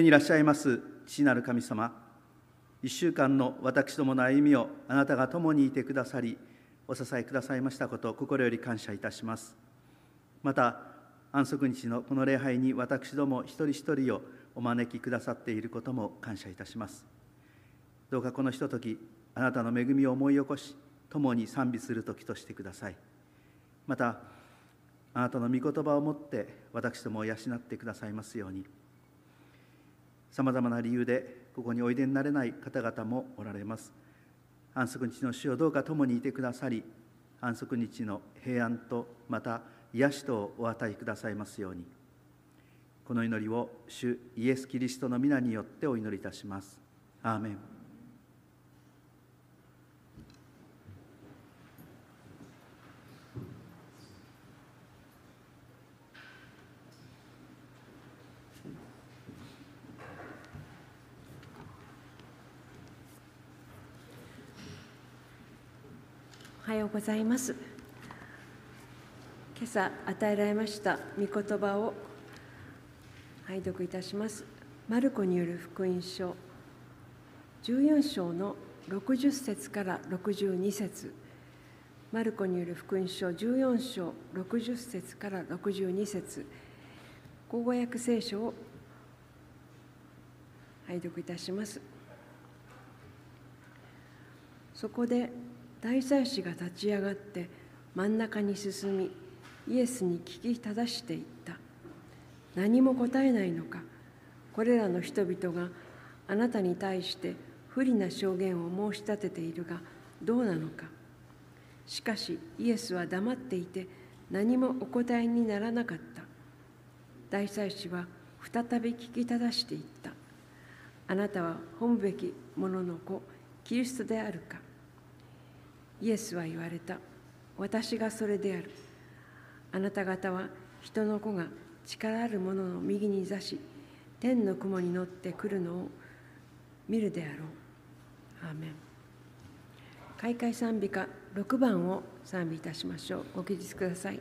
天にいらっしゃいます父なる神様。一週間の私どもの歩みをあなたが共にいてくださりお支えくださいましたこと心より感謝いたします。また安息日のこの礼拝に私ども一人一人をお招きくださっていることも感謝いたします。どうかこのひとときあなたの恵みを思い起こし共に賛美する時としてください。またあなたの御言葉をもって私どもを養ってくださいますように。さまざまな理由でここにおいでになれない方々もおられます。安息日の主をどうか共にいてくださり安息日の平安とまた癒しとお与えくださいますように。この祈りを主イエス・キリストの皆によってお祈りいたします。アーメン。ようございます。今朝与えられました御言葉を拝読いたします。マルコによる福音書14章の60節から62節。マルコによる福音書14章60節から62節。口語訳聖書を拝読いたします。そこで大祭司が立ち上がって真ん中に進みイエスに聞き正していった。何も答えないのか。これらの人々があなたに対して不利な証言を申し立てているがどうなのか。しかしイエスは黙っていて何もお答えにならなかった。大祭司は再び聞き正していった。あなたは本べき者の子キリストであるか。イエスは言われた。私がそれである。あなた方は人の子が力ある者のの右に座し、天の雲に乗ってくるのを見るであろう。アーメン。開会賛美歌6番を賛美いたしましょう。ご起立ください。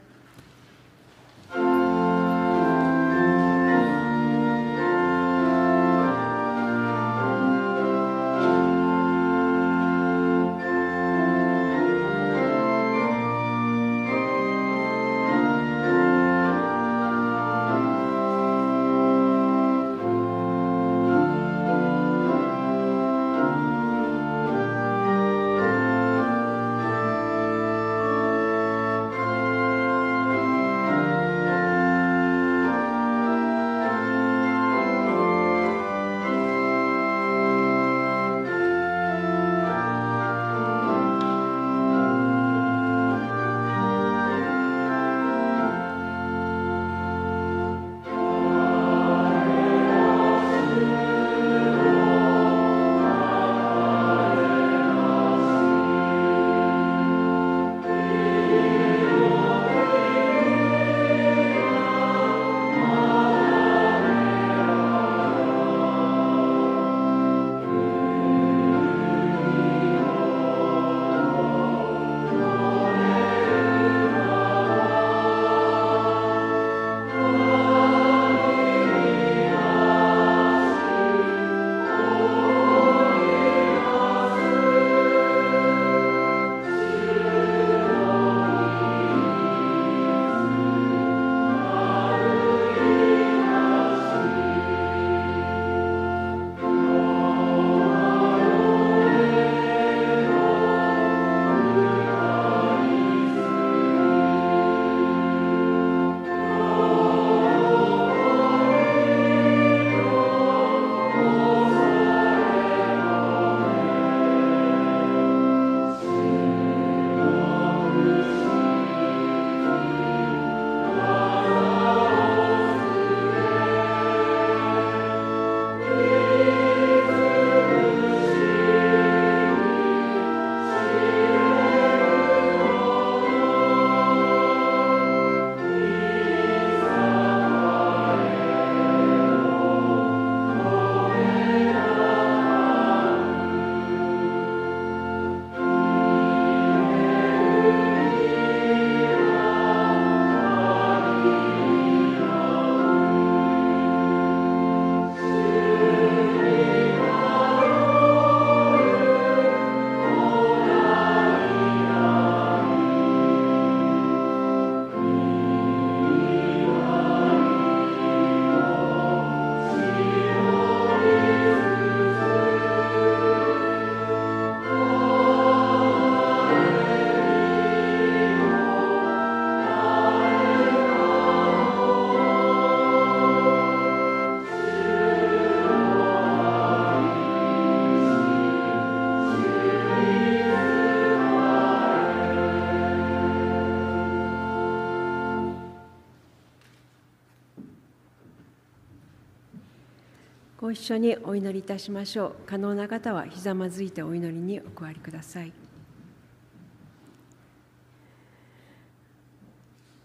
ご一緒にお祈りいたしましょう。可能な方はひざまずいてお祈りにお加わりください。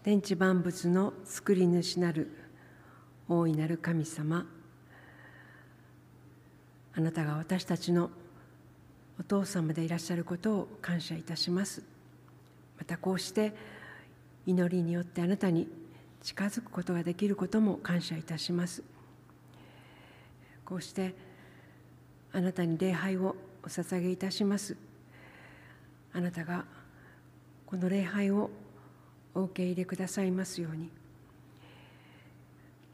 天地万物の作り主なる大いなる神様あなたが私たちのお父様でいらっしゃることを感謝いたしますまたこうして祈りによってあなたに近づくことができることも感謝いたしますこうしてあなたに礼拝をお捧げいたします。あなたがこの礼拝をお受け入れくださいますように。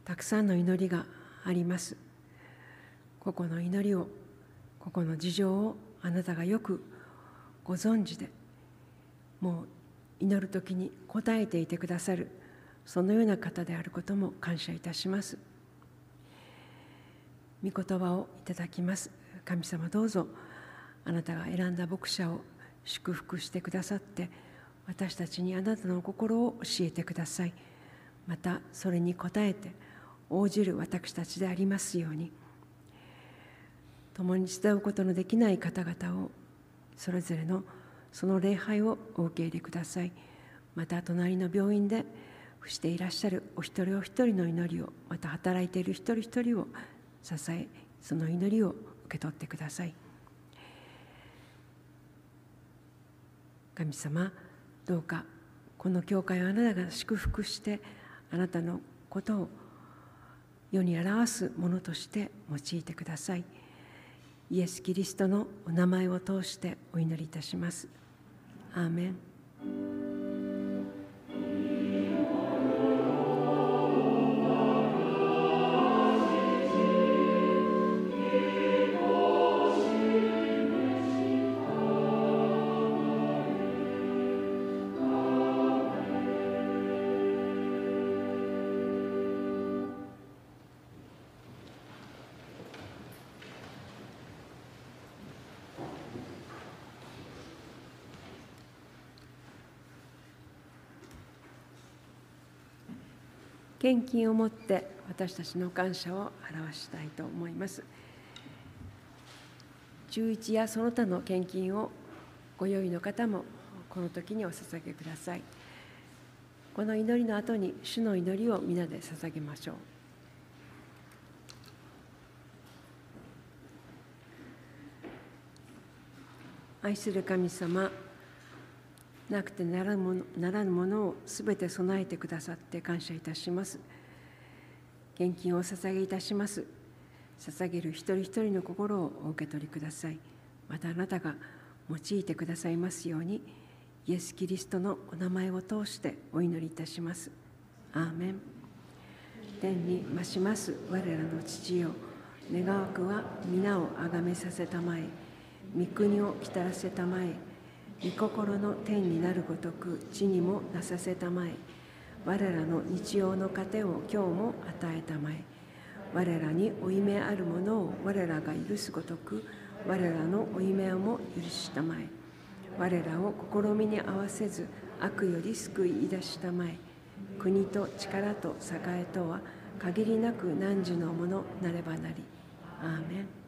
たくさんの祈りがあります。個々の祈りを個々の事情をあなたがよくご存知でもう祈る時に応えていてくださるそのような方であることも感謝いたします。御言葉をいただきます。神様どうぞあなたが選んだ牧者を祝福してくださって私たちにあなたの心を教えてください。またそれに応えて応じる私たちでありますように。共に伝うことのできない方々をそれぞれのその礼拝をお受け入れください。また隣の病院で伏していらっしゃるお一人お一人の祈りをまた働いている一人一人を支えその祈りを受け取ってください。神様どうかこの教会をあなたが祝福してあなたのことを世に表すものとして用いてください。イエス・キリストのお名前を通してお祈りいたします。アーメン。献金をもって私たちの感謝を表したいと思います。11やその他の献金をご用意の方もこの時にお捧げください。この祈りの後に主の祈りを皆で捧げましょう。愛する神様なくてならぬものならぬものをすべて備えてくださって感謝いたします。献金を捧げいたします。捧げる一人一人の心をお受け取りください。またあなたが用いてくださいますように、イエス・キリストのお名前を通してお祈りいたします。アーメン。天に増します我らの父よ、願わくは皆をあがめさせたまえ、御国を来たらせたまえ、御心の天になるごとく地にもなさせたまえ。我らの日曜の糧を今日も与えたまえ。我らに負い目あるものを我らが許すごとく我らの負い目をも許したまえ。我らを試みに合わせず悪より救い出したまえ。国と力と栄とは限りなく汝のものなればなり。アーメン。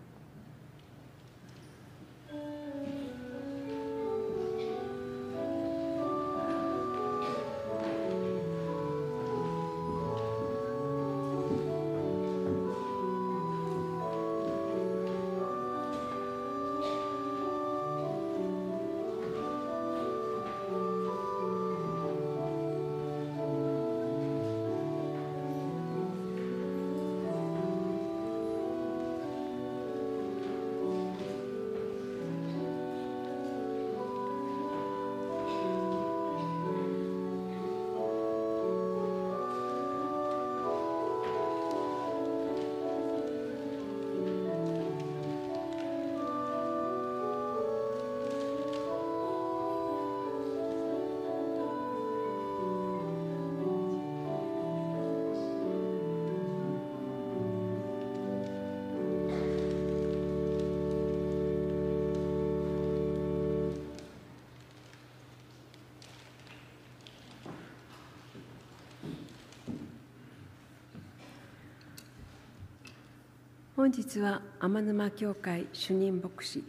本日は天沼教会主任牧師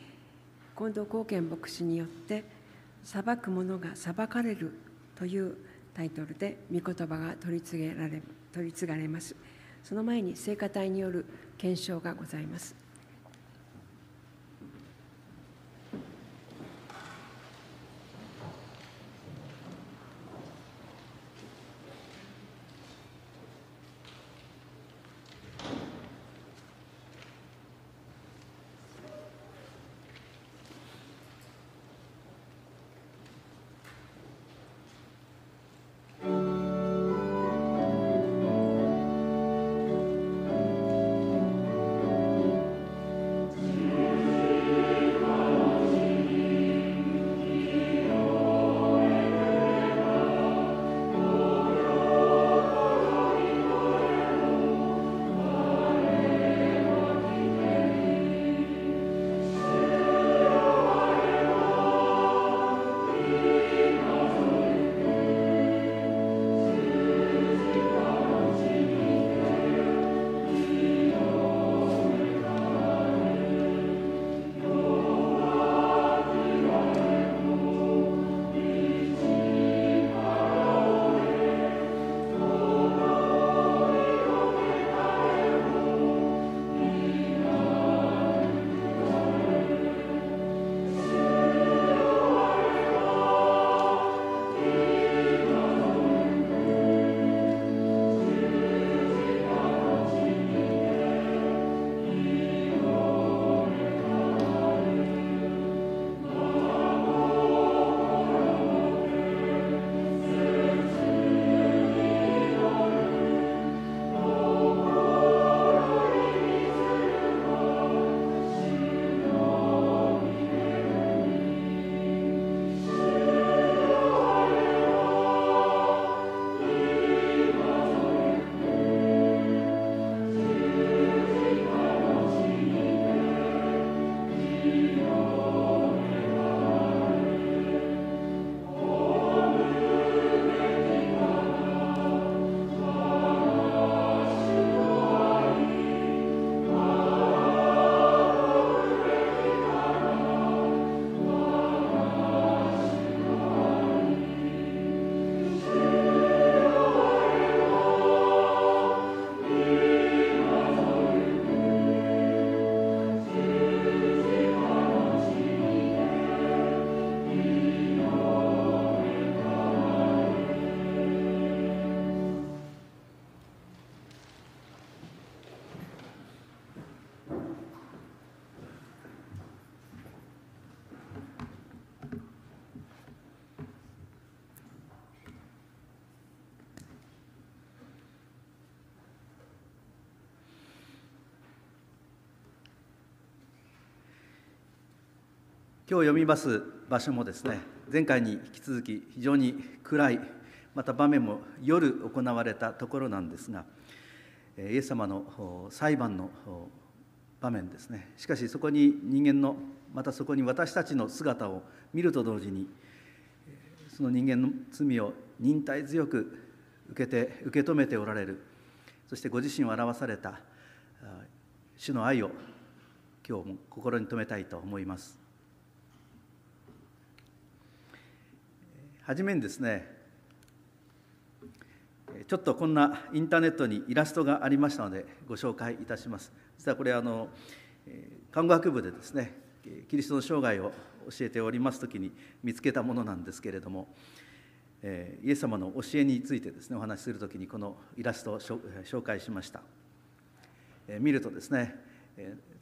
近藤光健牧師によって「裁く者が裁かれる」というタイトルで御言葉が取り継げられ取り継がれます。その前に聖歌隊による検証がございます。今日読みます場所もですね前回に引き続き非常に暗いまた場面も夜行われたところなんですがイエス様の裁判の場面ですね。しかしそこに人間のまたそこに私たちの姿を見ると同時にその人間の罪を忍耐強く受けて受け止めておられる。そしてご自身を表された主の愛を今日も心に留めたいと思います。はじめにですねちょっとこんなインターネットにイラストがありましたのでご紹介いたします。実はこれあの看護学部でですねキリストの生涯を教えております時に見つけたものなんですけれどもイエス様の教えについてですねお話しする時にこのイラストを紹介しました。見るとですね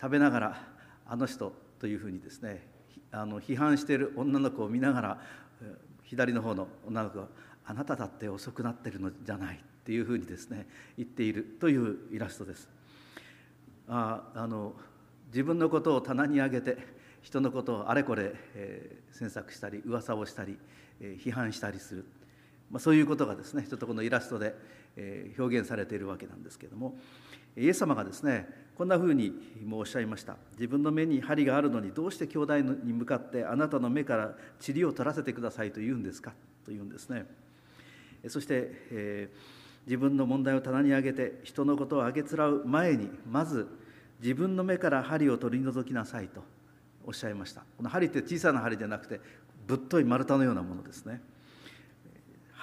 食べながらあの人というふうにですねあの批判している女の子を見ながら左の方の女の子が「あなただって遅くなってるのじゃない」っていうふうにですね言っているというイラストです。ああの自分のことを棚に上げて人のことをあれこれ、えー、詮索したり噂をしたり、えー、批判したりする、まあ、そういうことがですねちょっとこのイラストで、えー、表現されているわけなんですけれどもイエス様がですねこんなふうにもおっしゃいました。自分の目に針があるのにどうして兄弟に向かってあなたの目から塵を取らせてくださいと言うんですか？と言うんですね。そして、えー、自分の問題を棚に上げて人のことをあげつらう前にまず自分の目から針を取り除きなさいとおっしゃいました。この針って小さな針でなくてぶっとい丸太のようなものですね。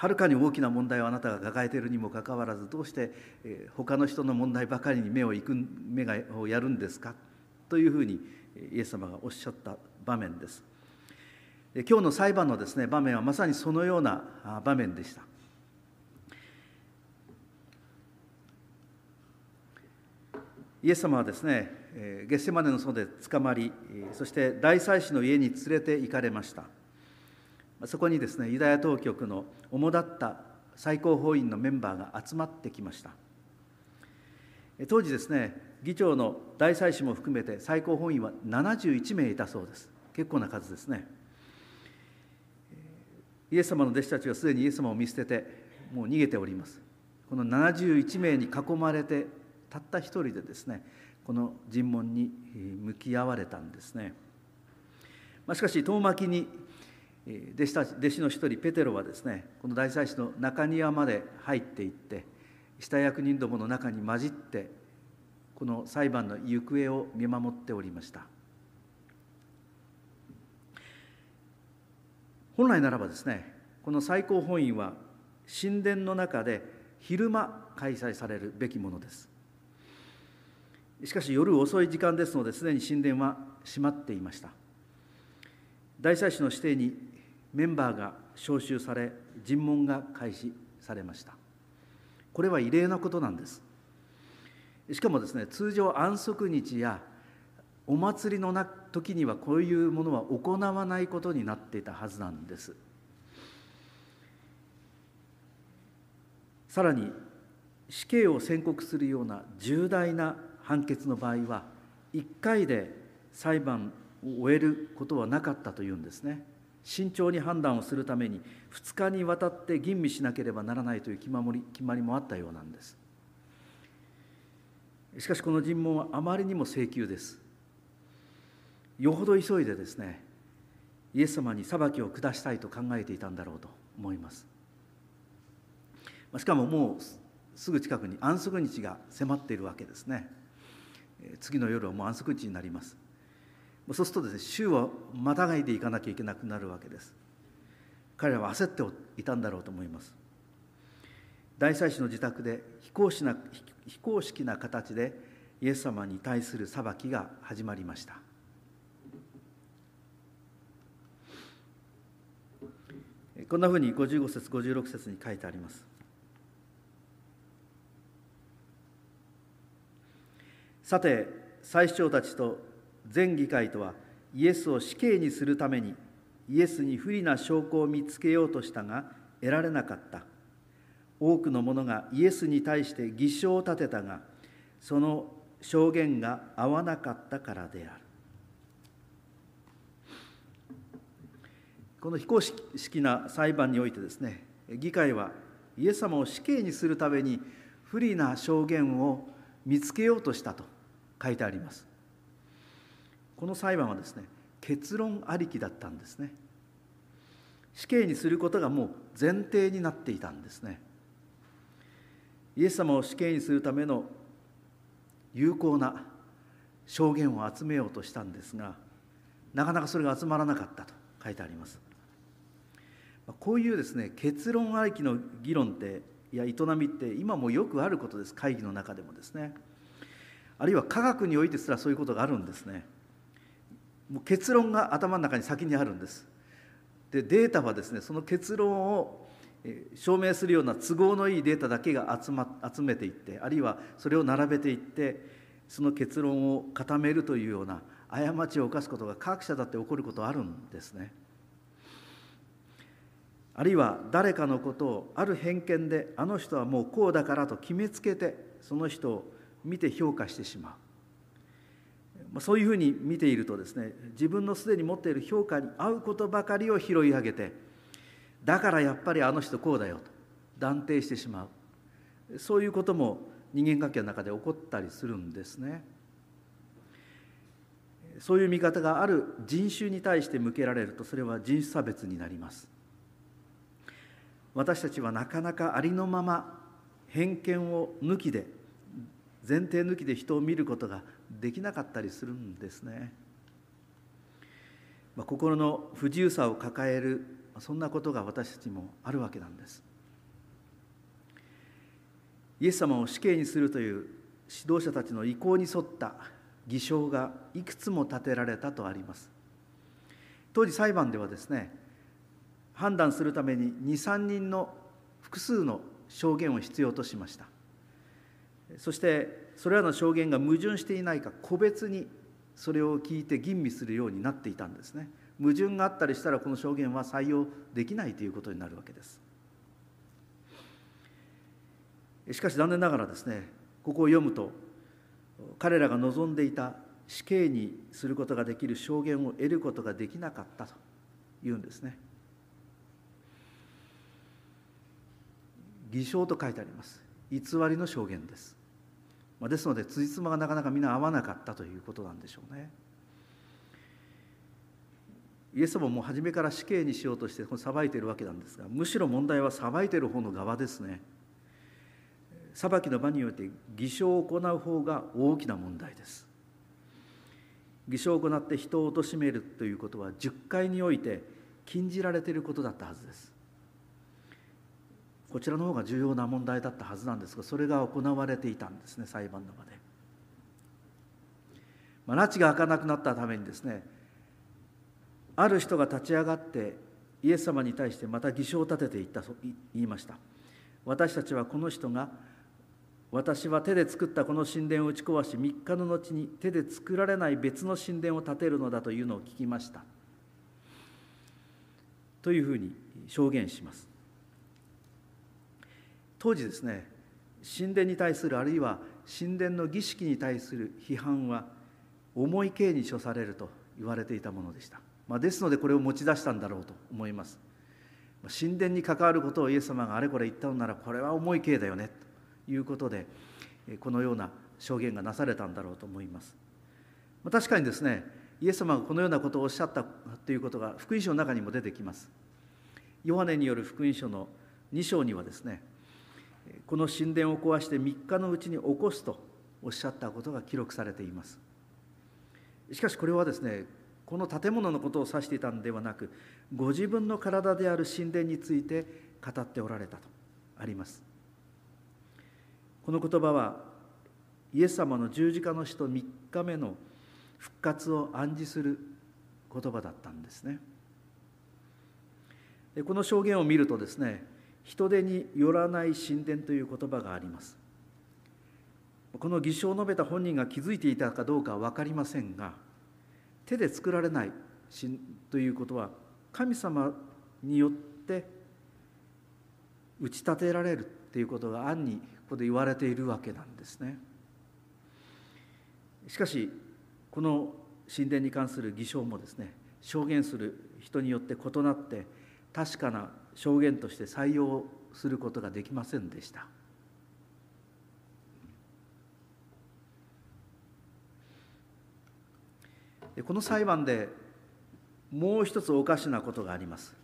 はるかに大きな問題をあなたが抱えているにもかかわらずどうして他の人の問題ばかりに目をいく目がをやるんですか？というふうにイエス様がおっしゃった場面です。今日の裁判のですね場面はまさにそのような場面でした。イエス様はですねゲッセマネの園で捕まりそして大祭司の家に連れて行かれました。そこにですねユダヤ当局の主だった最高法院のメンバーが集まってきました。当時ですね議長の大祭司も含めて最高法院は71名いたそうです。結構な数ですね。イエス様の弟子たちはすでにイエス様を見捨ててもう逃げております。この71名に囲まれてたった一人でですねこの尋問に向き合われたんですね、まあ、しかし遠巻きに弟子たち弟子の一人ペテロはですねこの大祭司の中庭まで入っていって下役人どもの中に混じってこの裁判の行方を見守っておりました。本来ならばですねこの最高本院は神殿の中で昼間開催されるべきものです。しかし夜遅い時間ですのですでに神殿は閉まっていました。大祭司の指定にメンバーが招集され尋問が開始されました。これは異例なことなんです。しかもですね通常安息日やお祭りの時にはこういうものは行わないことになっていたはずなんです。さらに死刑を宣告するような重大な判決の場合は1回で裁判を終えることはなかったというんですね。慎重に判断をするために2日にわたって吟味しなければならないという決まり決まりもあったようなんです。しかしこの尋問はあまりにも請求です。よほど急いでですねイエス様に裁きを下したいと考えていたんだろうと思います。しかももうすぐ近くに安息日が迫っているわけですね。次の夜はもう安息日になります。そうするとですね週をまたがいでいかなきゃいけなくなるわけです。彼らは焦っていたんだろうと思います。大祭司の自宅で非公式な非公式な形でイエス様に対する裁きが始まりました。こんなふうに55節56節に書いてあります。さて最首長たちと全議会とはイエスを死刑にするためにイエスに不利な証拠を見つけようとしたが得られなかった。多くの者がイエスに対して偽証を立てたがその証言が合わなかったからである。この非公式な裁判においてですね議会はイエス様を死刑にするために不利な証言を見つけようとしたと書いてあります。この裁判はですね結論ありきだったんですね。死刑にすることがもう前提になっていたんですね。イエス様を死刑にするための有効な証言を集めようとしたんですがなかなかそれが集まらなかったと書いてあります。こういうですね結論ありきの議論っていや営みって今もよくあることです。会議の中でもですね。あるいは科学においてすらそういうことがあるんですね。もう結論が頭の中に先にあるんです。でデータはですねその結論を証明するような都合のいいデータだけが集,、ま、集めていってあるいはそれを並べていってその結論を固めるというような過ちを犯すことが科学者だって起こることあるんですね。あるいは誰かのことをある偏見であの人はもうこうだからと決めつけてその人を見て評価してしまう。そういうふうに見ているとですね自分のすでに持っている評価に合うことばかりを拾い上げてだからやっぱりあの人こうだよと断定してしまう。そういうことも人間関係の中で起こったりするんですね。そういう見方がある人種に対して向けられるとそれは人種差別になります。私たちはなかなかありのまま偏見を抜きで前提抜きで人を見ることができなかったりするんですね、まあ、心の不自由さを抱えるそんなことが私たちもあるわけなんです。イエス様を死刑にするという指導者たちの意向に沿った偽証がいくつも立てられたとあります。当時裁判ではですね判断するために23人の複数の証言を必要としました。そしてそれらの証言が矛盾していないか個別にそれを聞いて吟味するようになっていたんですね。矛盾があったりしたらこの証言は採用できないということになるわけです。しかし残念ながらですねここを読むと彼らが望んでいた死刑にすることができる証言を得ることができなかったというんですね。偽証と書いてあります。偽りの証言です。まですので辻褄がなかなかみんな合わなかったということなんでしょうね。イエス様も初めから死刑にしようとして裁いているわけなんですがむしろ問題は裁いている方の側ですね。裁きの場において偽証を行う方が大きな問題です。偽証を行って人を貶めるということは10回において禁じられていることだったはずです。こちらの方が重要な問題だったはずなんですがそれが行われていたんですね裁判の場で、まあ、拉致が開かなくなったためにですねある人が立ち上がってイエス様に対してまた偽証を立てていったと言いました。私たちはこの人が私は手で作ったこの神殿を打ち壊し3日の後に手で作られない別の神殿を建てるのだというのを聞きました。というふうに証言します。当時ですね神殿に対するあるいは神殿の儀式に対する批判は重い刑に処されると言われていたものでした、まあ、ですのでこれを持ち出したんだろうと思います。神殿に関わることをイエス様があれこれ言ったのならこれは重い刑だよねということでこのような証言がなされたんだろうと思います。確かにですねイエス様がこのようなことをおっしゃったということが福音書の中にも出てきます。ヨハネによる福音書の2章にはですねこの神殿を壊して3日のうちに起こすとおっしゃったことが記録されています。しかしこれはですねこの建物のことを指していたのではなくご自分の体である神殿について語っておられたとあります。この言葉はイエス様の十字架の死と3日目の復活を暗示する言葉だったんですね。この証言を見るとですね人手によらない神殿という言葉があります。この偽証を述べた本人が気づいていたかどうかは分かりませんが手で作られないということは神様によって打ち立てられるということが暗にここで言われているわけなんですね。しかしこの神殿に関する偽証もですね証言する人によって異なって確かな証言として採用することができませんでした。この裁判でもう一つおかしなことがあります。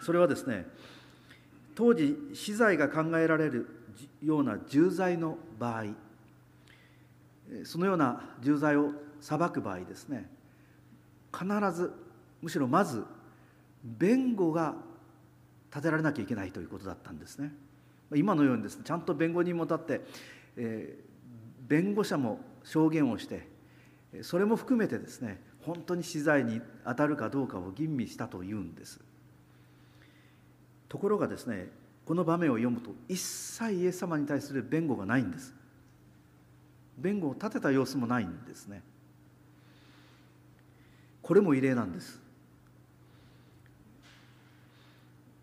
それはですね当時死罪が考えられるような重罪の場合そのような重罪を裁く場合ですね必ずむしろまず弁護が立てられなきゃいけないということだったんですね。今のようにですねちゃんと弁護人も立って、えー、弁護者も証言をしてそれも含めてですね本当に死罪に当たるかどうかを吟味したというんです。ところがですねこの場面を読むと一切イエス様に対する弁護がないんです。弁護を立てた様子もないんですね。これも異例なんです。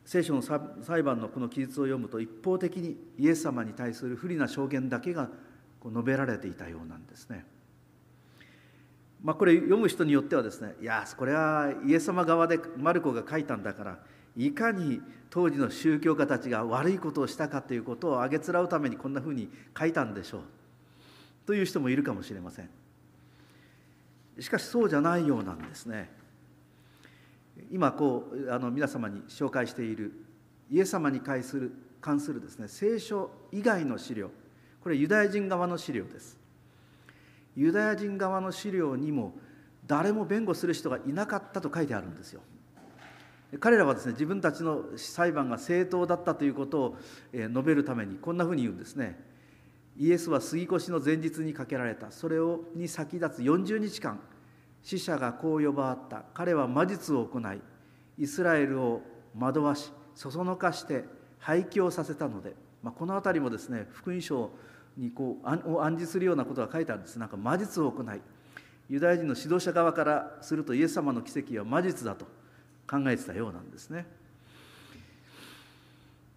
聖書の裁判のこの記述を読むと一方的にイエス様に対する不利な証言だけが述べられていたようなんですね。まあ、これ読む人によってはですねいやこれはイエス様側でマルコが書いたんだからいかに当時の宗教家たちが悪いことをしたかということをあげつらうためにこんなふうに書いたんでしょうという人もいるかもしれませんしかしそうじゃないようなんですね今こうあの皆様に紹介しているイエス様に関する関するですね聖書以外の資料これユダヤ人側の資料ですユダヤ人側の資料にも誰も弁護する人がいなかったと書いてあるんですよ。彼らはですね自分たちの裁判が正当だったということを述べるためにこんなふうに言うんですね。イエスは杉越の前日にかけられたそれをに先立つ40日間死者がこう呼ばわった彼は魔術を行いイスラエルを惑わしそそのかして廃棄をさせたので、まあ、この辺りもですね福音書にこうを暗示するようなことが書いてあるんですなんか魔術を行いユダヤ人の指導者側からするとイエス様の奇跡は魔術だと考えてたようなんですね。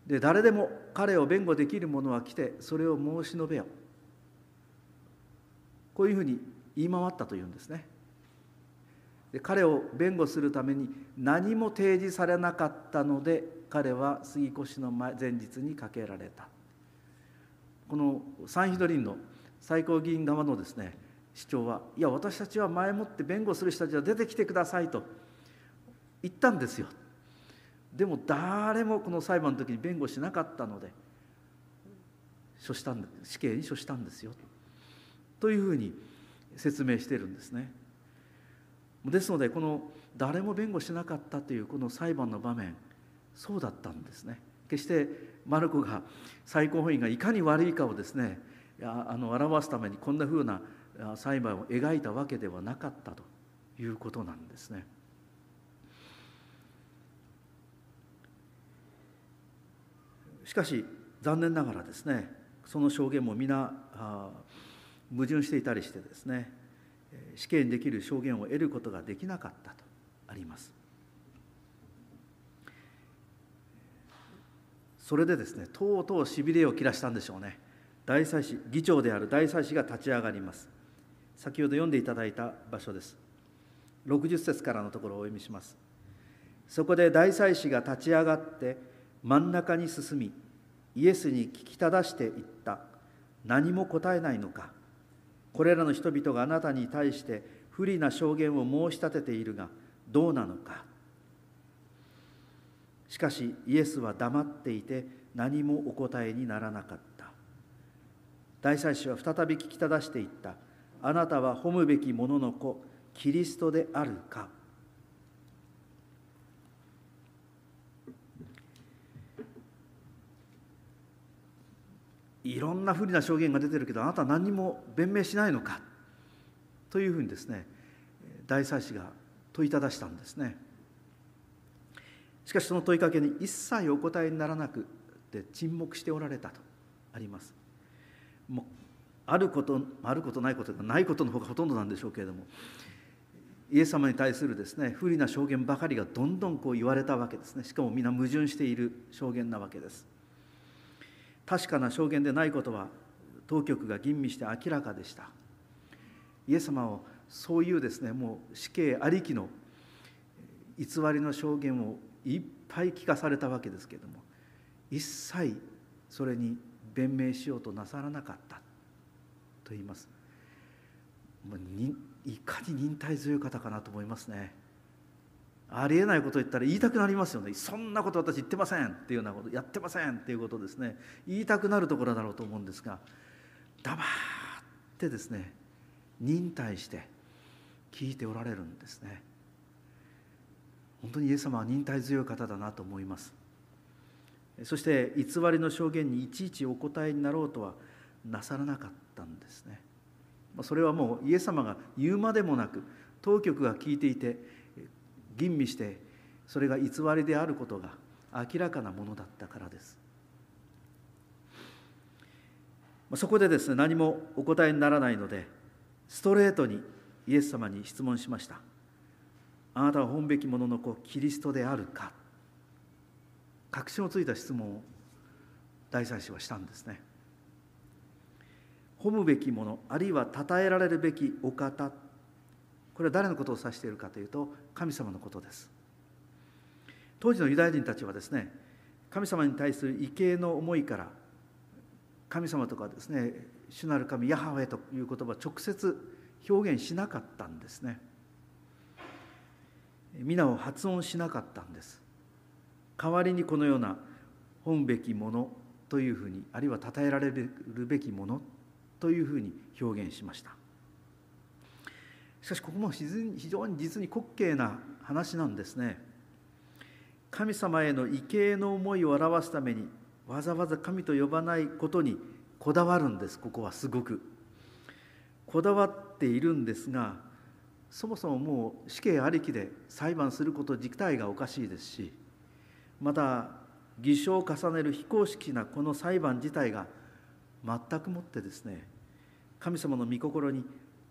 で誰でも彼を弁護できる者は来てそれを申し述べよこういうふうに言い回ったというんですね。で彼を弁護するために何も提示されなかったので彼は杉越の前日にかけられた。このサンヒドリンの最高議員側のですね主張はいや私たちは前もって弁護する人たちは出てきてくださいと言ったんですよ。でも誰もこの裁判の時に弁護しなかったので処したん死刑に処したんですよ。というふうに説明しているんですね。ですのでこの誰も弁護しなかったというこの裁判の場面そうだったんですね決してマルコが最高法院がいかに悪いかをですねあの表すためにこんなふうな裁判を描いたわけではなかったということなんですね。しかし残念ながらですねその証言も皆矛盾していたりしてですね死刑にできる証言を得ることができなかったとあります。それでですねとうとうしびれを切らしたんでしょうね。大祭司議長である大祭司が立ち上がります。先ほど読んでいただいた場所です。60節からのところをお読みします。そこで大祭司が立ち上がって真ん中に進みイエスに聞きただしていった。何も答えないのか。これらの人々があなたに対して不利な証言を申し立てているがどうなのか。しかしイエスは黙っていて何もお答えにならなかった。大祭司は再び聞きただしていった。あなたは褒むべき者の子キリストであるか。いろんな不利な証言が出てるけどあなたは何も弁明しないのかというふうにですね大祭司が問いただしたんですね。しかしその問いかけに一切お答えにならなくて沈黙しておられたとあります。もうあることあることないことがないことの方がほとんどなんでしょうけれどもイエス様に対するですね不利な証言ばかりがどんどんこう言われたわけですね。しかも皆矛盾している証言なわけです。確かな証言でないことは当局が吟味して明らかでした。イエス様をそういうですねもう死刑ありきの偽りの証言をいっぱい聞かされたわけですけれども一切それに弁明しようとなさらなかったと言います。もういかに忍耐強い方かなと思いますね。ありえないことを言ったら言いたくなりますよね。そんなこと私言ってませんっていうようなことやってませんっていうことですね。言いたくなるところだろうと思うんですが黙ってですね忍耐して聞いておられるんですね。本当にイエス様は忍耐強い方だなと思います。そして偽りの証言にいちいちお答えになろうとはなさらなかったんですね。それはもうイエス様が言うまでもなく当局が聞いていて吟味してそれが偽りであることが明らかなものだったからです。そこでですね何もお答えにならないのでストレートにイエス様に質問しました。あなたは本べき者の子キリストであるか。確信をついた質問を大祭司はしたんですね。褒むべきものあるいは称えられるべきお方これは誰のことを指しているかというと神様のことです。当時のユダヤ人たちはですね神様に対する畏敬の思いから神様とかですね主なる神ヤハウェという言葉を直接表現しなかったんですね。皆を発音しなかったんです。代わりにこのような本べきものというふうにあるいは称えられるべきものというふうに表現しました。しかしここも非常に実に滑稽な話なんですね。神様への畏敬の思いを表すためにわざわざ神と呼ばないことにこだわるんです。ここはすごく。こだわっているんですがそもそももう死刑ありきで裁判すること自体がおかしいですしまた偽証を重ねる非公式なこの裁判自体が全くもってですね神様の御心に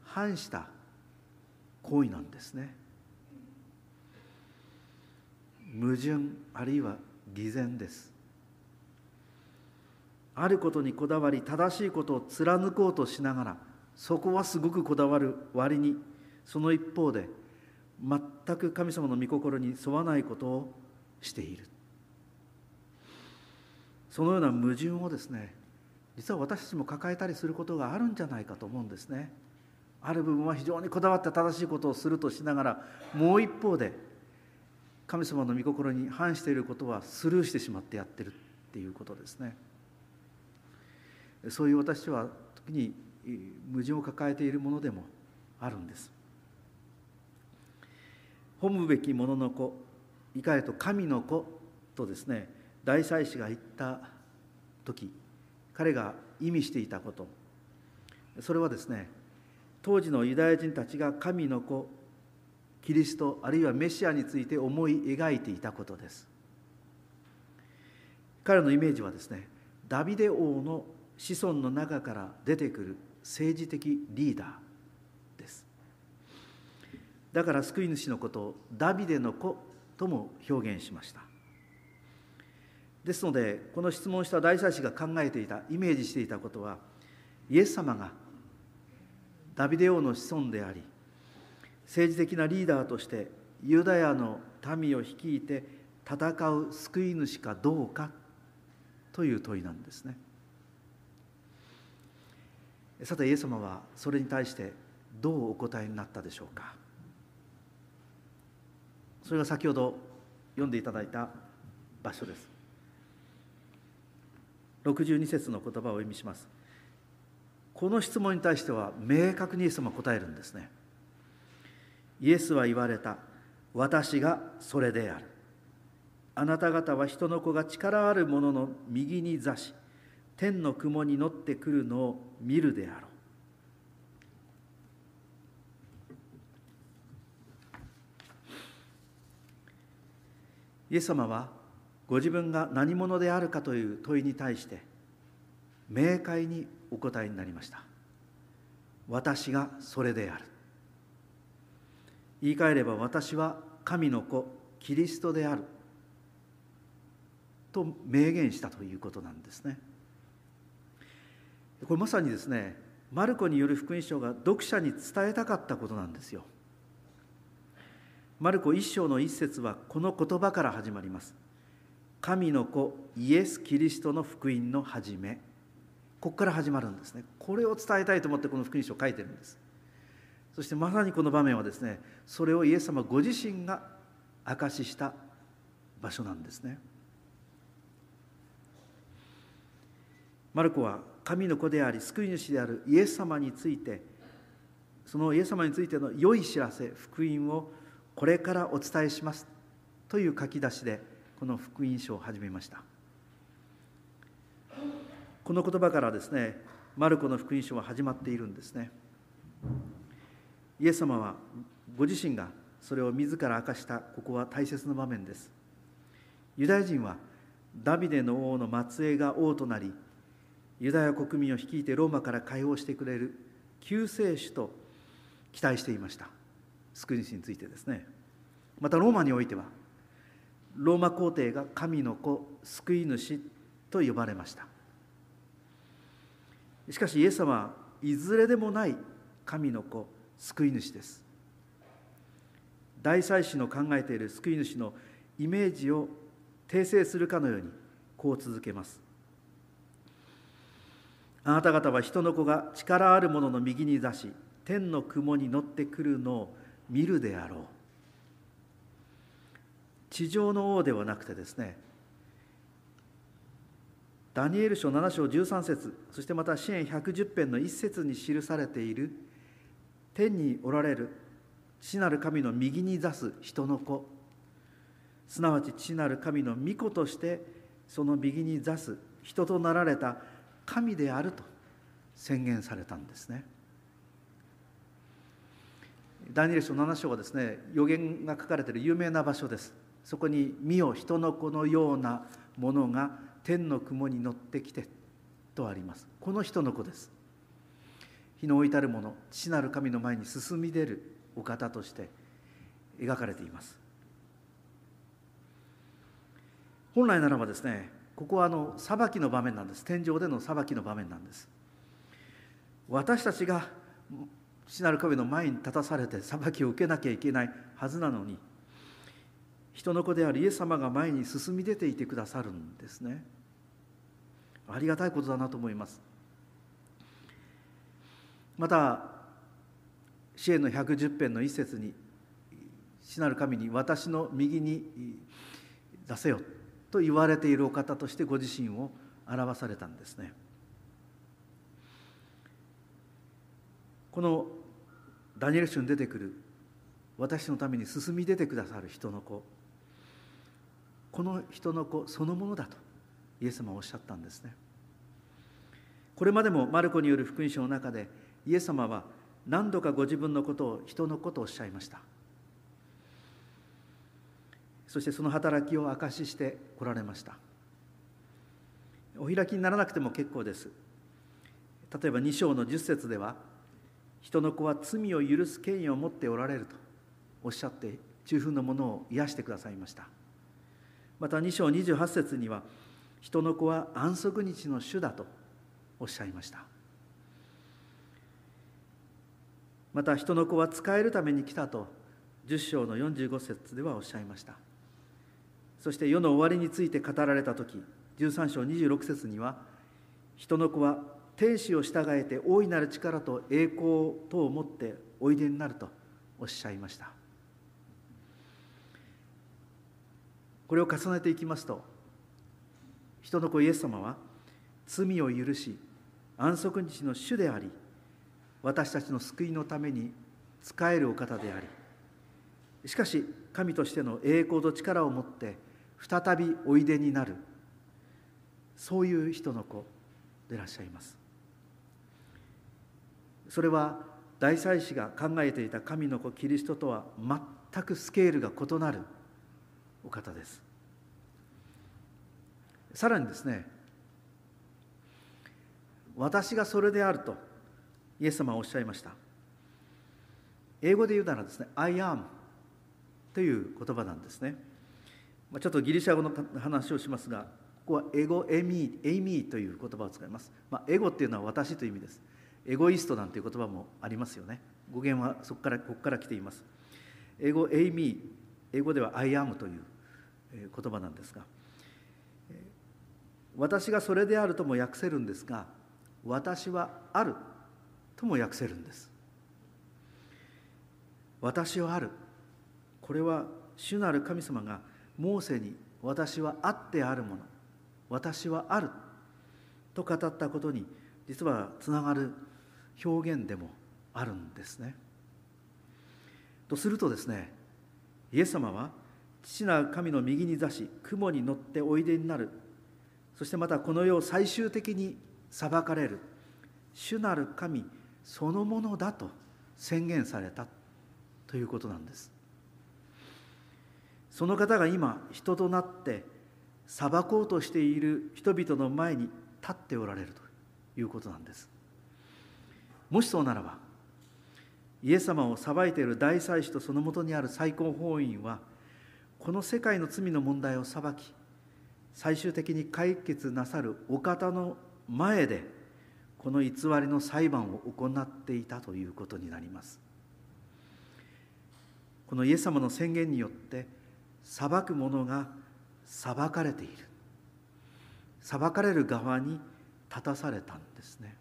反した行為なんですね。矛盾あるいは偽善です。あることにこだわり正しいことを貫こうとしながらそこはすごくこだわる割にその一方で全く神様の御心に沿わないことをしている。そのような矛盾をですね実は私たちも抱えたりすることがあるんじゃないかと思うんですね。ある部分は非常にこだわって正しいことをするとしながらもう一方で神様の御心に反していることはスルーしてしまってやってるっていうことですね。そういう私は時に矛盾を抱えているものでもあるんです。褒むべきものの子いかへと神の子とですね大祭司が言った時彼が意味していたこと。それはですね当時のユダヤ人たちが神の子キリストあるいはメシアについて思い描いていたことです。彼のイメージはですねダビデ王の子孫の中から出てくる政治的リーダーです。だから救い主のことをダビデの子とも表現しました。ですのでこの質問した大祭司が考えていたイメージしていたことはイエス様がダビデ王の子孫であり政治的なリーダーとしてユダヤの民を率いて戦う救い主かどうかという問いなんですね。さてイエス様はそれに対してどうお答えになったでしょうか。それが先ほど読んでいただいた場所です。62節の言葉を意味します。この質問に対しては明確にイエス様は答えるんですね。イエスは言われた私がそれである。あなた方は人の子が力ある者の右に座し天の雲に乗ってくるのを見るであろう。イエス様はご自分が何者であるかという問いに対して明快にお答えになりました。私がそれである。言い換えれば私は神の子キリストである。と明言したということなんですね。これまさにですねマルコによる福音書が読者に伝えたかったことなんですよ。マルコ一章の一節はこの言葉から始まります。神の子イエス・キリストの福音の始め。ここから始まるんですね。これを伝えたいと思ってこの福音書を書いてるんです。そしてまさにこの場面はですねそれをイエス様ご自身が証しした場所なんですね。マルコは神の子であり救い主であるイエス様についてそのイエス様についての良い知らせ福音をこれからお伝えしますという書き出しでこの福音書を始めました。この言葉からですねマルコの福音書は始まっているんですね。イエス様はご自身がそれを自ら明かしたここは大切な場面です。ユダヤ人はダビデの王の末裔が王となりユダヤ国民を率いてローマから解放してくれる救世主と期待していました。救い主についてですね。またローマにおいてはローマ皇帝が神の子救い主と呼ばれました。しかしイエス様はいずれでもない神の子救い主です。大祭司の考えている救い主のイメージを訂正するかのようにこう続けます。あなた方は人の子が力ある者の右に座し天の雲に乗ってくるのを見るであろう。地上の王ではなくてですねダニエル書7章13節。そしてまた支援110編の一節に記されている。天におられる。父なる神の右に座す人の子。すなわち父なる神の御子としてその右に座す人となられた。神であると。宣言されたんですね。ダニエル書7章はですね予言が書かれている有名な場所です。そこに「見よ人の子のようなものが天の雲に乗ってきて」とあります。この人の子です。日の置いたるもの父なる神の前に進み出るお方として描かれています。本来ならばですねここはあの裁きの場面なんです。天井での裁きの場面なんです。私たちが父なる神の前に立たされて裁きを受けなきゃいけないはずなのに人の子であるイエス様が前に進み出ていてくださるんですね。ありがたいことだなと思います。また支援の110編の一節に「死なる神に私の右に出せよ」と言われているお方としてご自身を表されたんですね。このダニエル書に出てくる私のために進み出てくださる人の子。この人の子そのものだと。イエス様はおっしゃったんですね。これまでもマルコによる福音書の中でイエス様は何度かご自分のことを人のことをおっしゃいました。そしてその働きを証ししてこられました。お開きにならなくても結構です。例えば2章の10節では人の子は罪を許す権威を持っておられるとおっしゃって中風のものを癒してくださいました。また2章28節には人の子は安息日の主だとおっしゃいました。また人の子は使えるために来たと10章の45節ではおっしゃいました。そして世の終わりについて語られた時13章26節には人の子は天使を従えて大いなる力と栄光とを持っておいでになるとおっしゃいました。これを重ねていきますと人の子イエス様は罪を許し安息日の主であり私たちの救いのために仕えるお方でありしかし神としての栄光と力を持って再びおいでになるそういう人の子でいらっしゃいます。それは大祭司が考えていた神の子キリストとは全くスケールが異なるお方です。さらにですね私がそれであるとイエス様はおっしゃいました。英語で言うならですね I am という言葉なんですね。ちょっとギリシャ語の話をしますがここはエゴエミーエイミーという言葉を使います、まあ、エゴっていうのは私という意味です。エゴイストなんていう言葉もありますよね。語源はそこからここから来ています。英語エイミー英語では I am という言葉なんですが私がそれであるとも訳せるんですが私はあるとも訳せるんです。私はある。これは主なる神様がモーセに私はあってあるもの。私はある。と語ったことに実はつながる表現でもあるんですね。とするとですねイエス様は父なる神の右に座し雲に乗っておいでになるそしてまたこの世を最終的に裁かれる。主なる神そのものだと宣言されたということなんです。その方が今人となって裁こうとしている人々の前に立っておられるということなんです。もしそうならばイエス様を裁いている大祭司とそのもとにある最高法院はこの世界の罪の問題を裁き最終的に解決なさるお方の前でこの偽りの裁判を行っていたということになります。このイエス様の宣言によって裁く者が裁かれている。裁かれる側に立たされたんですね。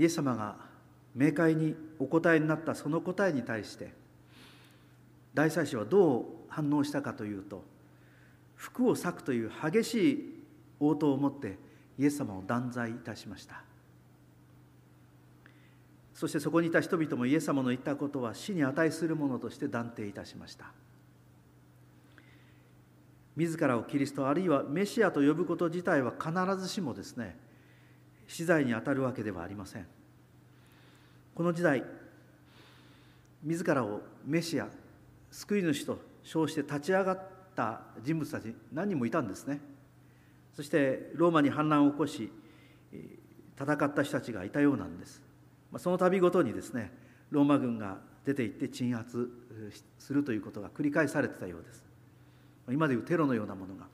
イエス様が明快にお答えになったその答えに対して大祭司はどう反応したかというと服を裂くという激しい応答を持ってイエス様を断罪いたしました。そしてそこにいた人々もイエス様の言ったことは死に値するものとして断定いたしました。自らをキリストあるいはメシアと呼ぶこと自体は必ずしもですね死罪にあたるわけではありません。この時代自らをメシア救い主と称して立ち上がった人物たち何人もいたんですね。そしてローマに反乱を起こし戦った人たちがいたようなんです。その度ごとにですねローマ軍が出て行って鎮圧するということが繰り返されてたようです。今でいうテロのようなものが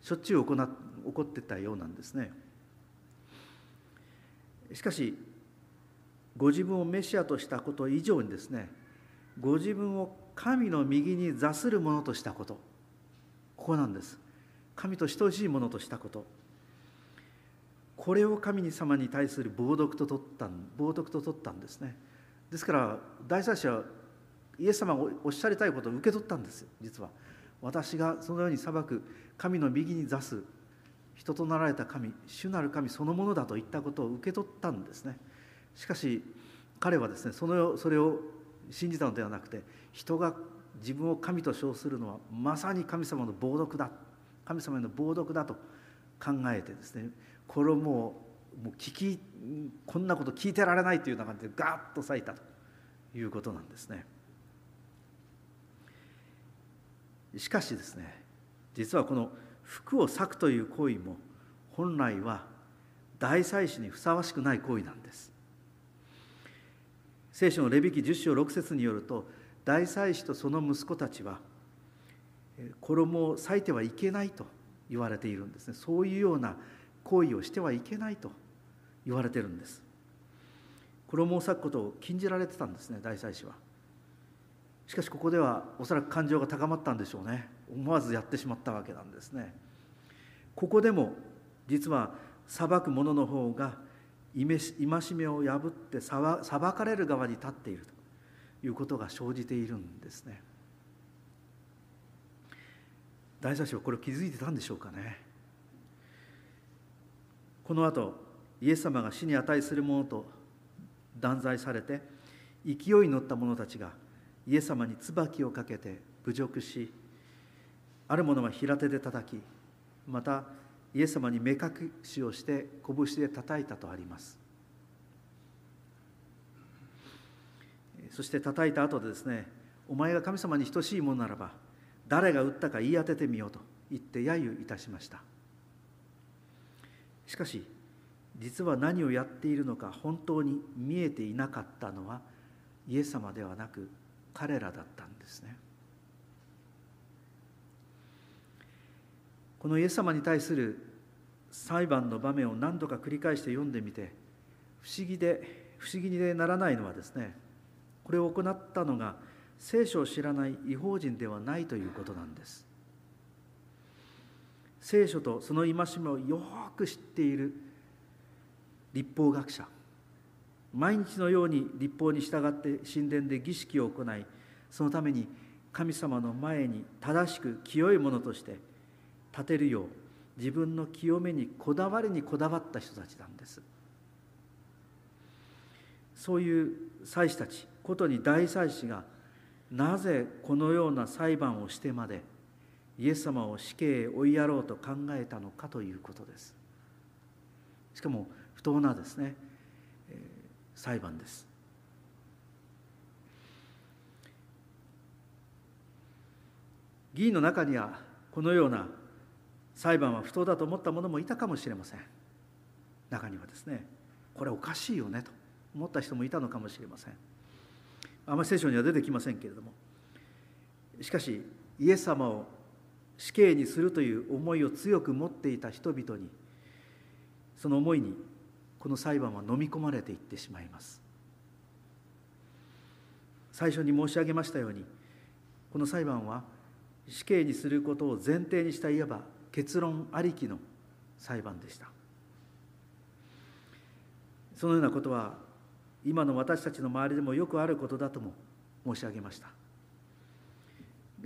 しょっちゅう行起こってたようなんですね。しかしご自分をメシアとしたこと以上にですねご自分を神の右に座するものとしたこと。ここなんです。神と等しいものとしたこと。これを神様に対する冒涜と取った冒涜と取ったんですね。ですから大祭司はイエス様がおっしゃりたいことを受け取ったんです実は。私がそのように裁く神の右に座す人となられた神主なる神そのものだといったことを受け取ったんですねしかし彼はですねそのそれを信じたのではなくて人が自分を神と称するのはまさに神様の暴読だ神様への暴読だと考えてですねこれをもうもう聞きこんなこと聞いてられないというような感じでガーッと裂いたということなんですね。しかしですね実はこの服を裂くという行為も本来は大祭司にふさわしくない行為なんです。聖書のレビ記10章6節によると大祭司とその息子たちは衣を裂いてはいけないと言われているんですね。そういうような行為をしてはいけないと言われてるんです。衣を裂くことを禁じられてたんですね大祭司は。しかしここではおそらく感情が高まったんでしょうね。思わずやってしまったわけなんですね。ここでも実は裁く者の方が戒めを破って裁かれる側に立っているということが生じているんですね。大祭司はこれ気づいてたんでしょうかね。この後イエス様が死に値するものと断罪されて勢いに乗った者たちがイエス様に椿をかけて侮辱しある者は平手で叩きまたイエス様に目隠しをして拳で叩いたとあります。そして叩いた後でですねお前が神様に等しいものならば誰が打ったか言い当ててみようと言って揶揄いたしました。しかし実は何をやっているのか本当に見えていなかったのはイエス様ではなく彼らだったんですね。このイエス様に対する裁判の場面を何度か繰り返して読んでみて不思議で不思議にならないのはですねこれを行ったのが聖書を知らない違法人ではないということなんです。聖書とその戒めをよく知っている立法学者毎日のように立法に従って神殿で儀式を行いそのために神様の前に正しく清いものとして立てるよう自分の清めにこだわりにこだわった人たちなんです。そういう祭司たちことに大祭司がなぜこのような裁判をしてまでイエス様を死刑へ追いやろうと考えたのかということです。しかも不当なですね、えー、裁判です。議員の中にはこのような裁判は不当だと思った者もいたかもしれません。中にはですねこれおかしいよねと思った人もいたのかもしれません。あまり聖書には出てきませんけれどもしかしイエス様を死刑にするという思いを強く持っていた人々にその思いにこの裁判は飲み込まれていってしまいます。最初に申し上げましたようにこの裁判は死刑にすることを前提にしたいわば結論ありきの裁判でした。そのようなことは今の私たちの周りでもよくあることだとも申し上げました。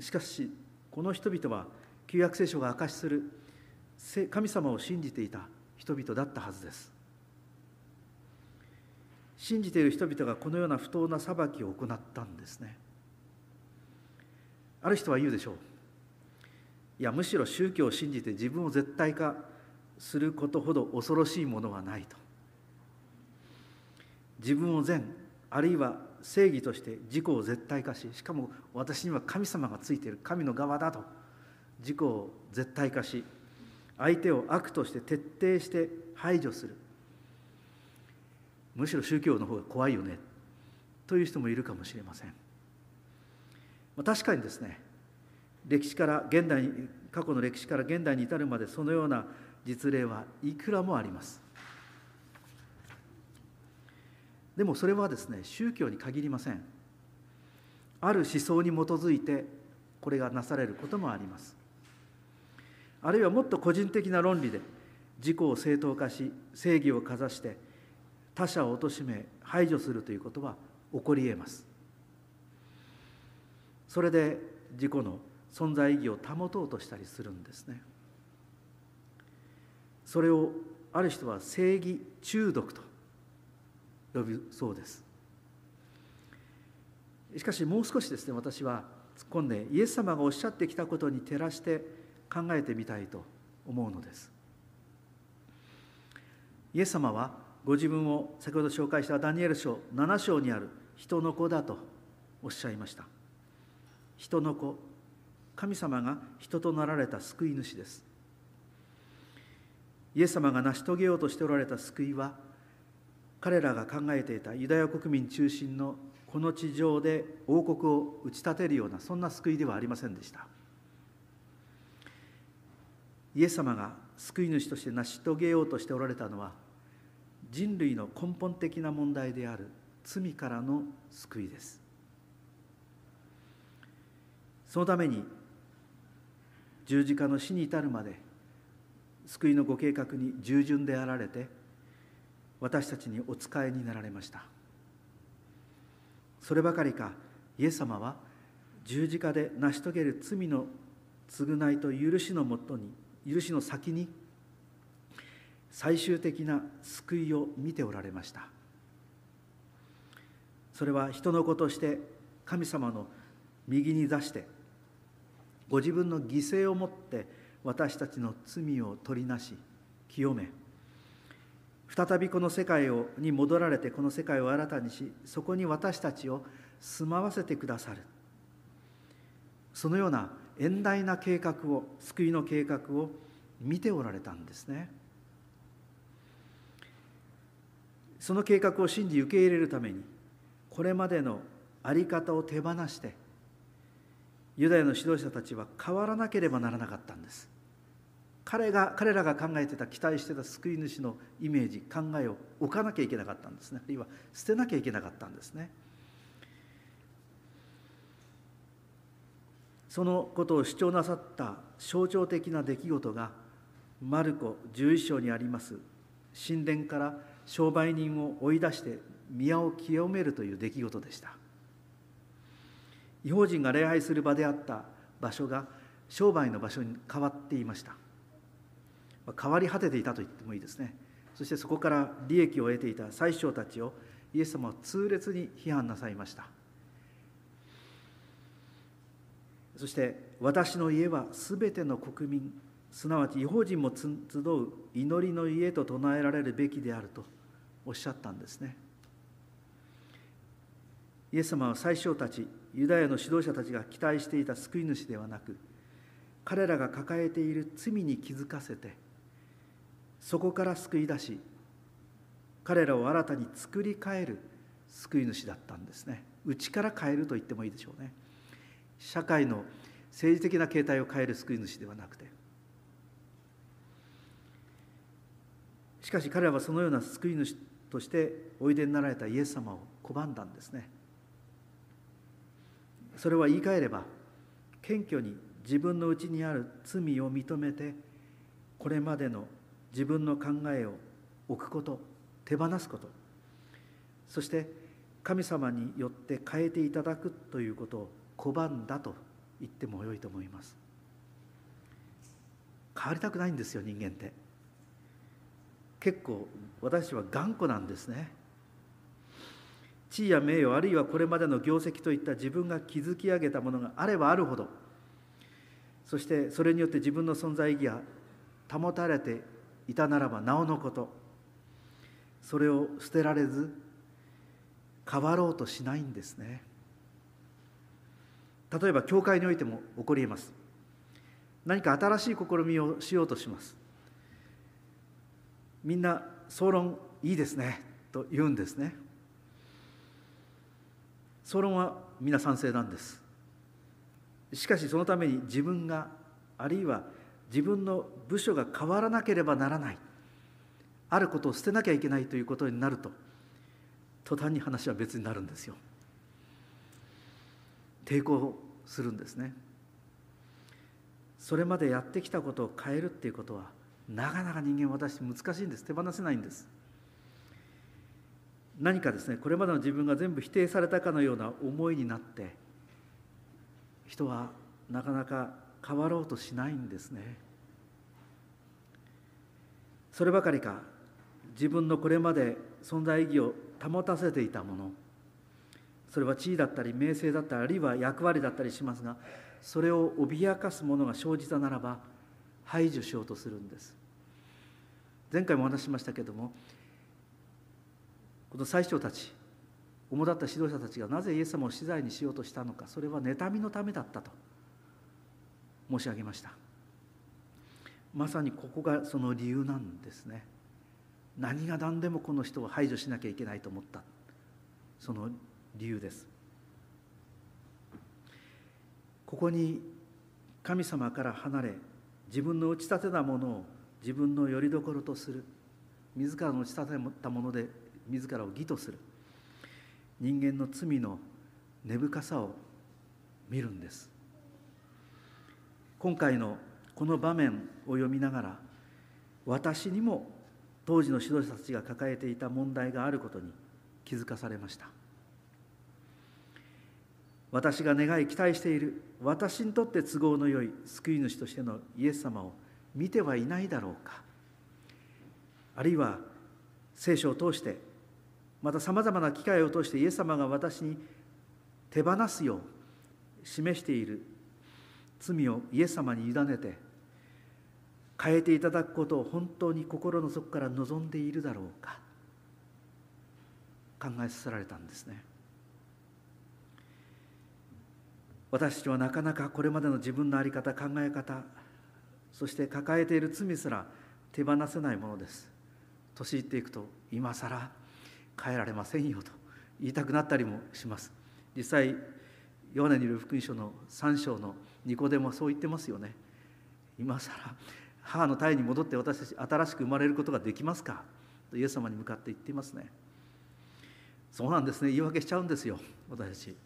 しかしこの人々は旧約聖書が明かしする神様を信じていた人々だったはずです。信じている人々がこのような不当な裁きを行ったんですね。ある人は言うでしょう。いやむしろ宗教を信じて自分を絶対化することほど恐ろしいものはないと。自分を善あるいは正義として自己を絶対化ししかも私には神様がついている神の側だと。自己を絶対化し相手を悪として徹底して排除する。むしろ宗教の方が怖いよね。という人もいるかもしれません。確かにですね歴史から現代に過去の歴史から現代に至るまでそのような実例はいくらもあります。でもそれはですね宗教に限りません。ある思想に基づいてこれがなされることもあります。あるいはもっと個人的な論理で自己を正当化し正義をかざして他者を貶め排除するということは起こりえます。それで自己の存在意義を保とうとしたりするんですね。それをある人は正義中毒と呼ぶそうです。しかしもう少しですね私は突っ込んでイエス様がおっしゃってきたことに照らして考えてみたいと思うのです。イエス様はご自分を先ほど紹介したダニエル書7章にある人の子だとおっしゃいました。人の子神様が人となられた救い主です。イエス様が成し遂げようとしておられた救いは彼らが考えていたユダヤ国民中心のこの地上で王国を打ち立てるようなそんな救いではありませんでした。イエス様が救い主として成し遂げようとしておられたのは人類の根本的な問題である罪からの救いです。そのために十字架の死に至るまで救いのご計画に従順であられて私たちにお仕えになられました。そればかりかイエス様は十字架で成し遂げる罪の償いと許しのもとに許しの先に最終的な救いを見ておられました。それは人の子として神様の右に座してご自分の犠牲をもって私たちの罪を取りなし清め再びこの世界をに戻られてこの世界を新たにしそこに私たちを住まわせてくださる。そのような遠大な計画を救いの計画を見ておられたんですね。その計画を信じ受け入れるためにこれまでの在り方を手放してユダヤの指導者たちは変わらなければならなかったんです。彼が彼らが考えてた期待してた救い主のイメージ考えを置かなきゃいけなかったんですね。あるいは捨てなきゃいけなかったんですね。そのことを主張なさった象徴的な出来事がマルコ11章にあります。神殿から商売人を追い出して宮を清めるという出来事でした。違法人が礼拝する場であった場所が商売の場所に変わっていました。変わり果てていたと言ってもいいですね。そしてそこから利益を得ていた宰相たちをイエス様は痛烈に批判なさいました。そして私の家はすべての国民すなわち違法人も集う祈りの家と唱えられるべきであるとおっしゃったんですね。イエス様は最小たちユダヤの指導者たちが期待していた救い主ではなく彼らが抱えている罪に気づかせてそこから救い出し彼らを新たに作り変える救い主だったんですね。内から変えると言ってもいいでしょうね。社会の政治的な形態を変える救い主ではなくて。しかし彼らはそのような救い主としておいでになられたイエス様を拒んだんですね。それは言い換えれば謙虚に自分の内にある罪を認めてこれまでの自分の考えを置くこと手放すこと。そして神様によって変えていただくということを拒んだと言ってもよいと思います。変わりたくないんですよ人間って。結構私は頑固なんですね。地位や名誉あるいはこれまでの業績といった自分が築き上げたものがあればあるほどそしてそれによって自分の存在意義が保たれていたならばなおのことそれを捨てられず変わろうとしないんですね。例えば教会においても起こりえます。何か新しい試みをしようとします。みんな総論いいですねと言うんですね。総論は皆賛成なんです。しかしそのために自分があるいは自分の部署が変わらなければならない。あることを捨てなきゃいけないということになると途端に話は別になるんですよ。抵抗するんですね。それまでやってきたことを変えるっていうことはなかなか人間私難しいんです。手放せないんです。何かですねこれまでの自分が全部否定されたかのような思いになって人はなかなか変わろうとしないんですね。そればかりか自分のこれまで存在意義を保たせていたものそれは地位だったり名声だったりあるいは役割だったりしますがそれを脅かすものが生じたならば排除しようとするんです。前回もお話ししましたけれどもこの最長たち主だった指導者たちがなぜイエス様を死罪にしようとしたのかそれは妬みのためだったと申し上げました。まさにここがその理由なんですね。何が何でもこの人を排除しなきゃいけないと思った。その理由です。ここに神様から離れ自分の打ち立てたものを自分のよりどころとする自らの打ち立てたもので自らを義とする。人間の罪の根深さを見るんです。今回のこの場面を読みながら私にも当時の指導者たちが抱えていた問題があることに気づかされました。私が願い期待している私にとって都合のよい救い主としてのイエス様を見てはいないだろうか。あるいは聖書を通してまたさまざまな機会を通してイエス様が私に手放すよう示している罪をイエス様に委ねて変えていただくことを本当に心の底から望んでいるだろうか考えさせられたんですね。私たちはなかなかこれまでの自分の在り方考え方そして抱えている罪すら手放せないものです。年いっていくと今更変えられませんよと言いたくなったりもします。実際ヨハネにいる福音書の3章のニコデもそう言ってますよね。今更母の体に戻って私たち新しく生まれることができますか？とイエス様に向かって言っていますね。そうなんですね。言い訳しちゃうんですよ私たち。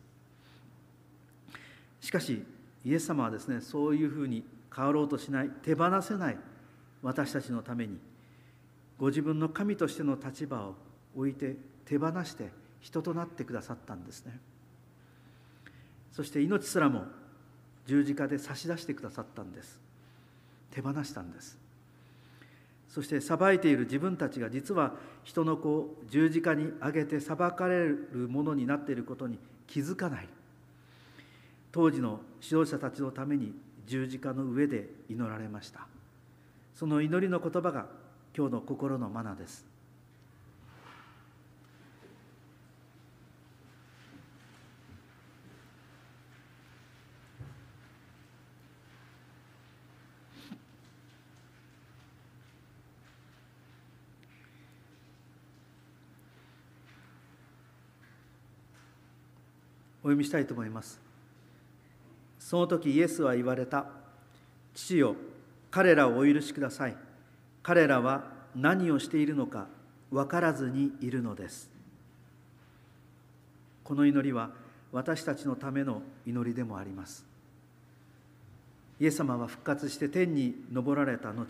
しかしイエス様はですねそういうふうに変わろうとしない手放せない私たちのためにご自分の神としての立場を置いて手放して人となってくださったんですね。そして命すらも十字架で差し出してくださったんです。手放したんです。そして裁いている自分たちが実は人の子を十字架に上げて裁かれるものになっていることに気づかない。当時の指導者たちのために十字架の上で祈られました。その祈りの言葉が今日の心のマナです。読みしたいと思います。その時イエスは言われた。父よ彼らをお許しください。彼らは何をしているのか分からずにいるのです。この祈りは私たちのための祈りでもあります。イエス様は復活して天に昇られた後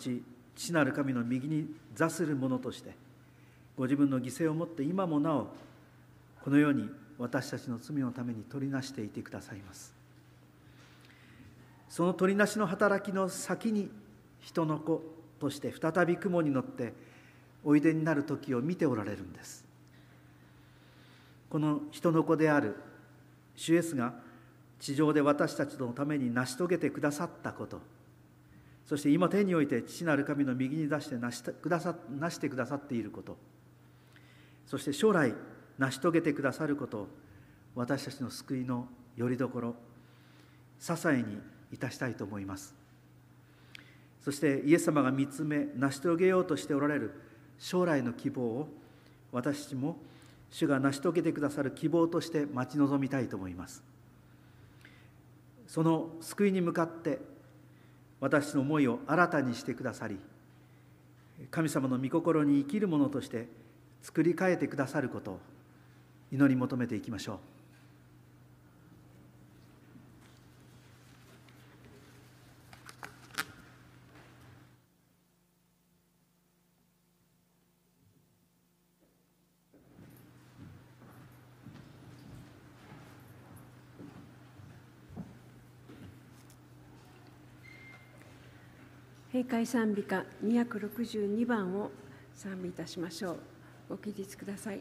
父なる神の右に座する者としてご自分の犠牲をもって今もなおこのように私たちの罪のために取りなしていてくださいます。その取りなしの働きの先に人の子として再び雲に乗っておいでになる時を見ておられるんです。この人の子である主イエスが地上で私たちのために成し遂げてくださったこと。そして今天において父なる神の右に出して成してくださ成してくださっていること。そして将来成し遂げてくださること私たちの救いのよりどころ支えにいたしたいと思います。そしてイエス様が見つめ成し遂げようとしておられる将来の希望を私たちも主が成し遂げてくださる希望として待ち望みたいと思います。その救いに向かって私の思いを新たにしてくださり神様の御心に生きるものとして作り変えてくださることを祈り求めていきましょう閉会賛美歌262番を賛美いたしましょう。ご起立ください。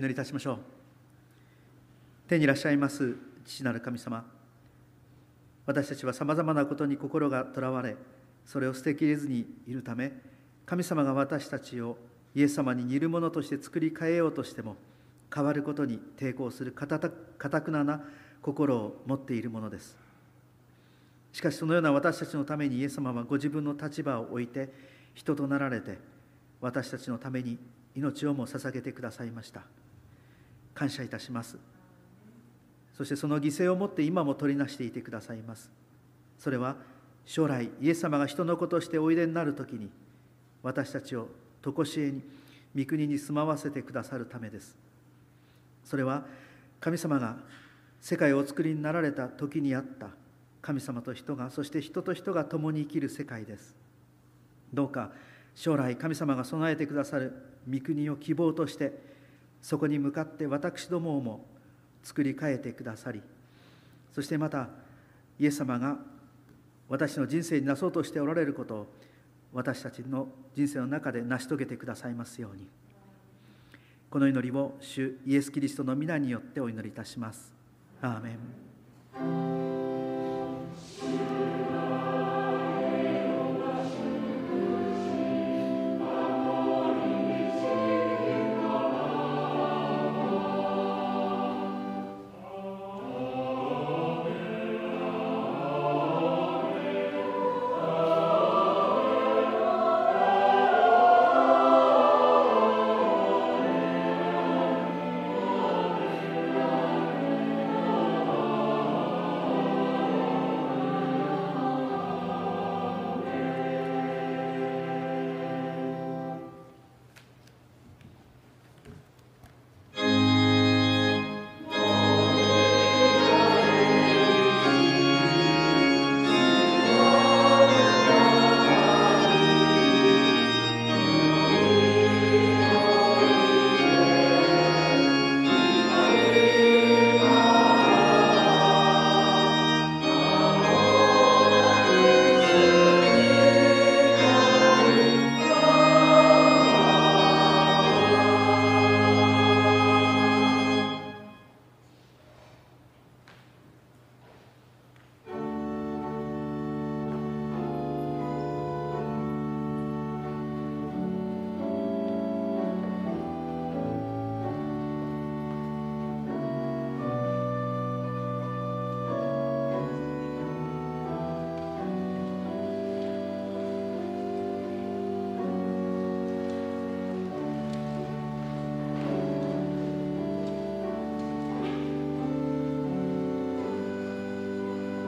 祈りいたしましょう。天にいらっしゃいます父なる神様。私たちはさまざまなことに心がとらわれそれを捨てきれずにいるため神様が私たちをイエス様に似るものとして作り変えようとしても変わることに抵抗するかたくなな心を持っているものです。しかしそのような私たちのためにイエス様はご自分の立場を置いて人となられて私たちのために命をも捧げてくださいました。感謝いたします。そしてその犠牲をもって今も取りなしていてくださいます。それは将来イエス様が人の子としておいでになる時に私たちを常しえに御国に住まわせてくださるためです。それは神様が世界をお作りになられた時にあった神様と人がそして人と人が共に生きる世界です。どうか将来神様が備えてくださる御国を希望としてそこに向かって私どもをも作り変えてくださりそしてまたイエス様が私の人生になそうとしておられることを私たちの人生の中で成し遂げてくださいますようにこの祈りを主イエス・キリストの皆によってお祈りいたします。アーメン